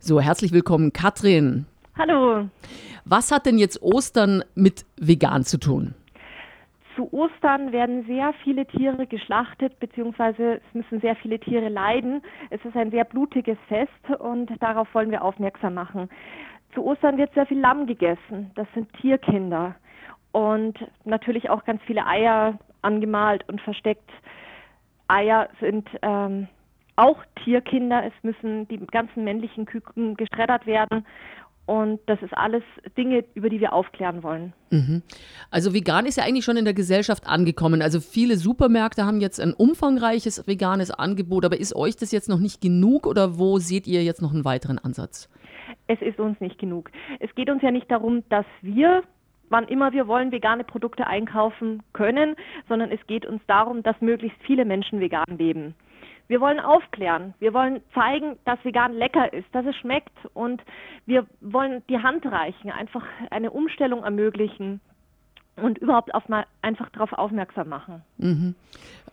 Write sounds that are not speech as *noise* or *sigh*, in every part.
So, herzlich willkommen, Katrin. Hallo. Was hat denn jetzt Ostern mit vegan zu tun? Zu Ostern werden sehr viele Tiere geschlachtet, beziehungsweise es müssen sehr viele Tiere leiden. Es ist ein sehr blutiges Fest und darauf wollen wir aufmerksam machen. Zu Ostern wird sehr viel Lamm gegessen. Das sind Tierkinder. Und natürlich auch ganz viele Eier angemalt und versteckt. Eier sind ähm, auch Tierkinder. Es müssen die ganzen männlichen Küken geschreddert werden. Und das ist alles Dinge, über die wir aufklären wollen. Mhm. Also vegan ist ja eigentlich schon in der Gesellschaft angekommen. Also viele Supermärkte haben jetzt ein umfangreiches veganes Angebot, aber ist euch das jetzt noch nicht genug oder wo seht ihr jetzt noch einen weiteren Ansatz? Es ist uns nicht genug. Es geht uns ja nicht darum, dass wir wann immer wir wollen, vegane Produkte einkaufen können, sondern es geht uns darum, dass möglichst viele Menschen vegan leben. Wir wollen aufklären. Wir wollen zeigen, dass vegan lecker ist, dass es schmeckt und wir wollen die Hand reichen, einfach eine Umstellung ermöglichen und überhaupt auf mal einfach darauf aufmerksam machen. Mhm.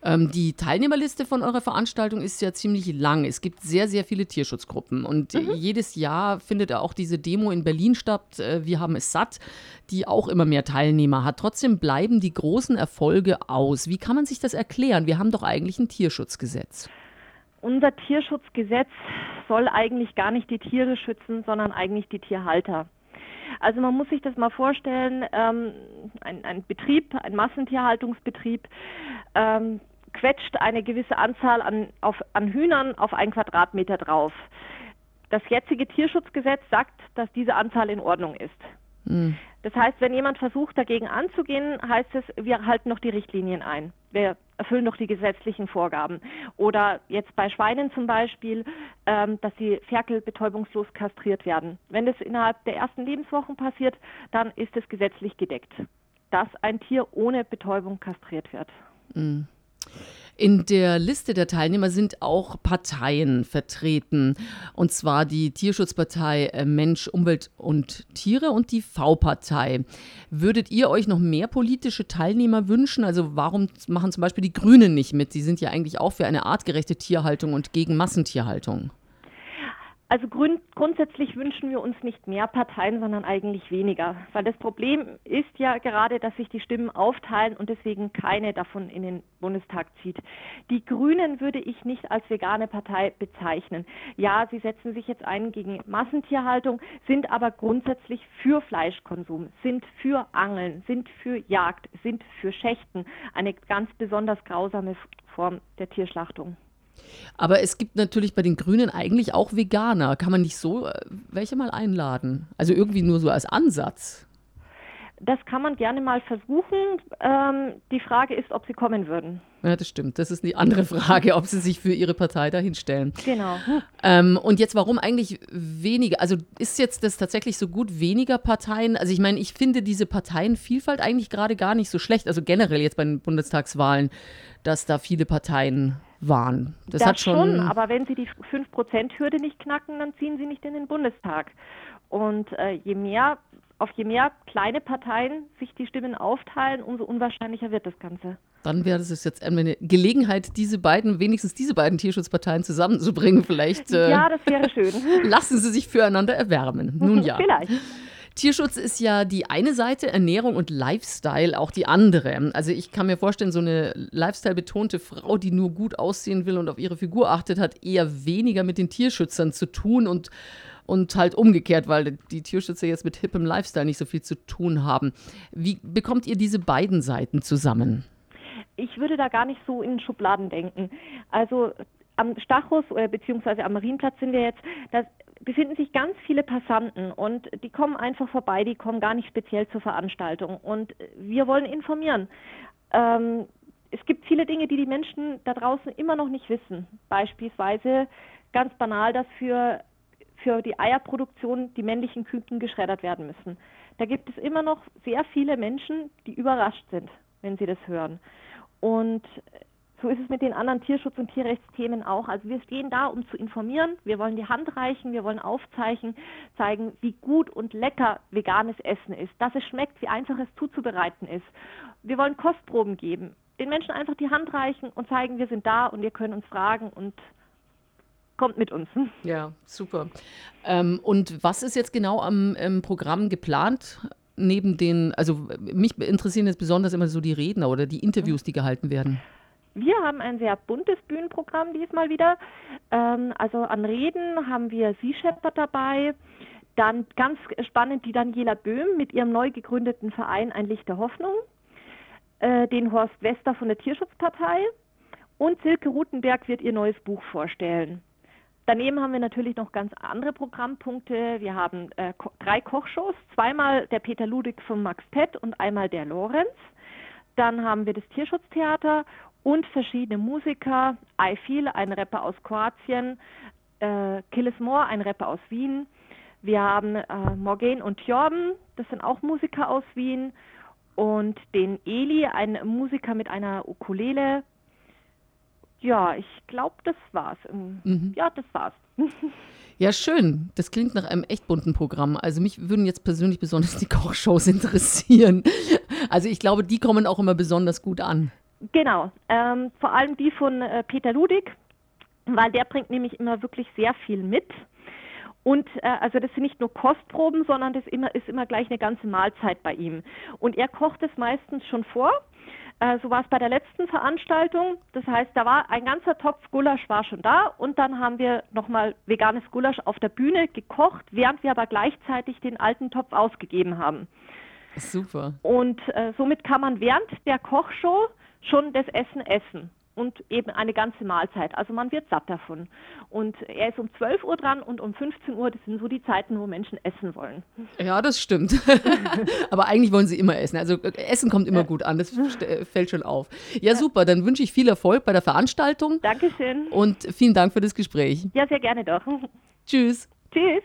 Ähm, die Teilnehmerliste von eurer Veranstaltung ist ja ziemlich lang. Es gibt sehr, sehr viele Tierschutzgruppen und mhm. jedes Jahr findet auch diese Demo in Berlin statt. Äh, wir haben es satt, die auch immer mehr Teilnehmer hat. Trotzdem bleiben die großen Erfolge aus. Wie kann man sich das erklären? Wir haben doch eigentlich ein Tierschutzgesetz unser Tierschutzgesetz soll eigentlich gar nicht die Tiere schützen, sondern eigentlich die Tierhalter. Also man muss sich das mal vorstellen, ähm, ein, ein, Betrieb, ein Massentierhaltungsbetrieb, ähm, quetscht eine gewisse Anzahl an, auf, an Hühnern auf einen Quadratmeter drauf. Das jetzige Tierschutzgesetz sagt, dass diese Anzahl in Ordnung ist. Mhm. Das heißt, wenn jemand versucht, dagegen anzugehen, heißt es, wir halten noch die Richtlinien ein. Wir erfüllen noch die gesetzlichen Vorgaben. Oder jetzt bei Schweinen zum Beispiel, ähm, dass sie Ferkel betäubungslos kastriert werden. Wenn das innerhalb der ersten Lebenswochen passiert, dann ist es gesetzlich gedeckt, dass ein Tier ohne Betäubung kastriert wird. Mhm. In der Liste der Teilnehmer sind auch Parteien vertreten. Und zwar die Tierschutzpartei äh, Mensch, Umwelt und Tiere und die V-Partei. Würdet ihr euch noch mehr politische Teilnehmer wünschen? Also warum machen zum Beispiel die Grünen nicht mit? Sie sind ja eigentlich auch für eine artgerechte Tierhaltung und gegen Massentierhaltung. Also grund grundsätzlich wünschen wir uns nicht mehr Parteien, sondern eigentlich weniger. Weil das Problem ist ja gerade, dass sich die Stimmen aufteilen und deswegen keine davon in den Bundestag zieht. Die Grünen würde ich nicht als vegane Partei bezeichnen. Ja, sie setzen sich jetzt ein gegen Massentierhaltung, sind aber grundsätzlich für Fleischkonsum, sind für Angeln, sind für Jagd, sind für Schächten. Eine ganz besonders grausame Form der Tierschlachtung. Aber es gibt natürlich bei den Grünen eigentlich auch Veganer. Kann man nicht so äh, welche mal einladen? Also irgendwie nur so als Ansatz. Das kann man gerne mal versuchen. Ähm, die Frage ist, ob sie kommen würden. Ja, das stimmt. Das ist die andere *laughs* Frage, ob sie sich für ihre Partei dahinstellen. Genau. Ähm, und jetzt, warum eigentlich weniger? Also ist jetzt das tatsächlich so gut, weniger Parteien? Also ich meine, ich finde diese Parteienvielfalt eigentlich gerade gar nicht so schlecht. Also generell jetzt bei den Bundestagswahlen, dass da viele Parteien waren. Das, das hat schon, schon, aber wenn Sie die 5%-Hürde nicht knacken, dann ziehen Sie nicht in den Bundestag. Und äh, je mehr, auf je mehr kleine Parteien sich die Stimmen aufteilen, umso unwahrscheinlicher wird das Ganze. Dann wäre es jetzt eine Gelegenheit, diese beiden, wenigstens diese beiden Tierschutzparteien zusammenzubringen. Vielleicht. Äh, ja, das wäre schön. *laughs* lassen Sie sich füreinander erwärmen. Nun ja. *laughs* Vielleicht. Tierschutz ist ja die eine Seite, Ernährung und Lifestyle auch die andere. Also ich kann mir vorstellen, so eine Lifestyle-betonte Frau, die nur gut aussehen will und auf ihre Figur achtet, hat eher weniger mit den Tierschützern zu tun und und halt umgekehrt, weil die Tierschützer jetzt mit hippem Lifestyle nicht so viel zu tun haben. Wie bekommt ihr diese beiden Seiten zusammen? Ich würde da gar nicht so in Schubladen denken. Also am Stachus oder beziehungsweise am Marienplatz sind wir jetzt, das befinden sich ganz viele Passanten und die kommen einfach vorbei, die kommen gar nicht speziell zur Veranstaltung. Und wir wollen informieren. Ähm, es gibt viele Dinge, die die Menschen da draußen immer noch nicht wissen. Beispielsweise ganz banal, dass für, für die Eierproduktion die männlichen Küken geschreddert werden müssen. Da gibt es immer noch sehr viele Menschen, die überrascht sind, wenn sie das hören. Und so ist es mit den anderen Tierschutz- und Tierrechtsthemen auch. Also wir stehen da, um zu informieren. Wir wollen die Hand reichen, wir wollen aufzeichnen, zeigen, wie gut und lecker veganes Essen ist, dass es schmeckt, wie einfach es zuzubereiten ist. Wir wollen Kostproben geben, den Menschen einfach die Hand reichen und zeigen, wir sind da und ihr könnt uns fragen und kommt mit uns. *laughs* Ja, super. Ähm, und was ist jetzt genau am Programm geplant? Neben den, also mich interessieren jetzt besonders immer so die Redner oder die Interviews, die gehalten werden. Wir haben ein sehr buntes Bühnenprogramm diesmal wieder. Ähm, also an Reden haben wir Sie Shepherd dabei. Dann ganz spannend die Daniela Böhm mit ihrem neu gegründeten Verein Ein Licht der Hoffnung. Äh, den Horst Wester von der Tierschutzpartei. Und Silke Rutenberg wird ihr neues Buch vorstellen. Daneben haben wir natürlich noch ganz andere Programmpunkte. Wir haben äh, ko drei Kochshows, zweimal der Peter Ludig von Max Pett und einmal der Lorenz. Dann haben wir das Tierschutztheater und verschiedene Musiker. Feel, ein Rapper aus Kroatien, äh, Killis Moore, ein Rapper aus Wien. Wir haben äh, Morgan und Jorben, das sind auch Musiker aus Wien. Und den Eli, ein Musiker mit einer Ukulele. Ja, ich glaube, das war's. Mhm. Ja, das war's. *laughs* Ja, schön. Das klingt nach einem echt bunten Programm. Also mich würden jetzt persönlich besonders die Kochshows *laughs* interessieren. Also ich glaube, die kommen auch immer besonders gut an. Genau. Ähm, vor allem die von äh, Peter Ludig, weil der bringt nämlich immer wirklich sehr viel mit. Und äh, also das sind nicht nur Kostproben, sondern das immer, ist immer gleich eine ganze Mahlzeit bei ihm. Und er kocht es meistens schon vor äh, so war es bei der letzten Veranstaltung. Das heißt, da war ein ganzer Topf Gulasch war schon da und dann haben wir nochmal veganes Gulasch auf der Bühne gekocht, während wir aber gleichzeitig den alten Topf ausgegeben haben. Super. Und äh, somit kann man während der Kochshow schon das Essen essen und eben eine ganze Mahlzeit. Also man wird satt davon. Und er ist um 12 Uhr dran und um 15 Uhr, das sind so die Zeiten, wo Menschen essen wollen. Ja, das stimmt. *laughs* Aber eigentlich wollen sie immer essen. Also Essen kommt immer gut an, das *laughs* fällt schon auf. Ja, super, dann wünsche ich viel Erfolg bei der Veranstaltung. Dankeschön. Und vielen Dank für das Gespräch. Ja, sehr gerne doch. Tschüss. Tschüss.